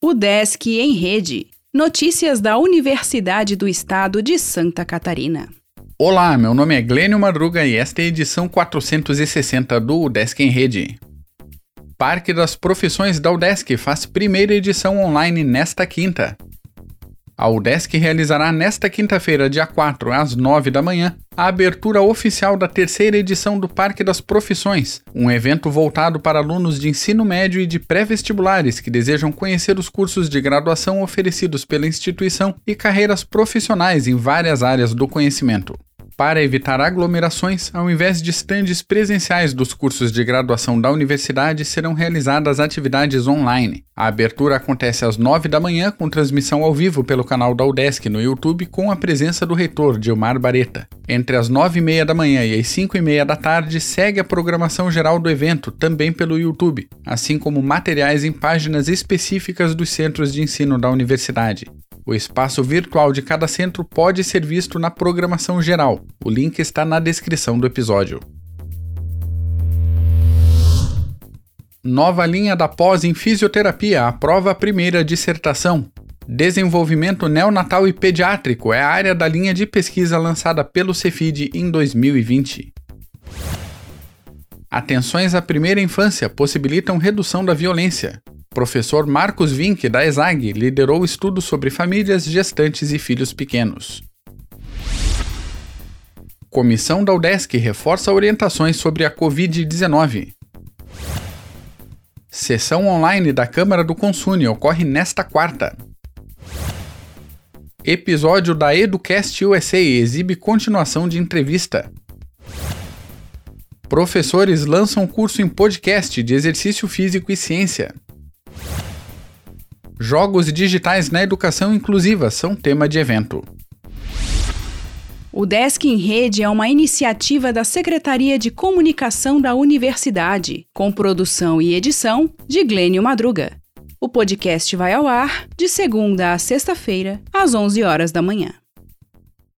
O Desk em Rede. Notícias da Universidade do Estado de Santa Catarina. Olá, meu nome é Glênio Madruga e esta é a edição 460 do Desk em Rede. Parque das Profissões da UDESC faz primeira edição online nesta quinta. A UDESC realizará nesta quinta-feira, dia 4, às 9 da manhã, a abertura oficial da terceira edição do Parque das Profissões, um evento voltado para alunos de ensino médio e de pré-vestibulares que desejam conhecer os cursos de graduação oferecidos pela instituição e carreiras profissionais em várias áreas do conhecimento. Para evitar aglomerações, ao invés de estandes presenciais dos cursos de graduação da universidade, serão realizadas atividades online. A abertura acontece às 9 da manhã, com transmissão ao vivo pelo canal da UDESC no YouTube, com a presença do reitor, Dilmar Bareta. Entre as 9 e meia da manhã e as 5 e meia da tarde, segue a programação geral do evento, também pelo YouTube, assim como materiais em páginas específicas dos centros de ensino da universidade. O espaço virtual de cada centro pode ser visto na programação geral. O link está na descrição do episódio. Nova linha da pós em fisioterapia aprova a primeira dissertação. Desenvolvimento neonatal e pediátrico é a área da linha de pesquisa lançada pelo Cefid em 2020. Atenções à primeira infância possibilitam redução da violência. Professor Marcos Vink, da ESAG, liderou o estudo sobre famílias gestantes e filhos pequenos. Comissão da UDESC reforça orientações sobre a Covid-19. Sessão online da Câmara do Consune ocorre nesta quarta. Episódio da Educast USA exibe continuação de entrevista. Professores lançam curso em podcast de exercício físico e ciência. Jogos digitais na educação inclusiva são tema de evento. O Desk em Rede é uma iniciativa da Secretaria de Comunicação da Universidade, com produção e edição de Glênio Madruga. O podcast vai ao ar de segunda a sexta-feira, às 11 horas da manhã.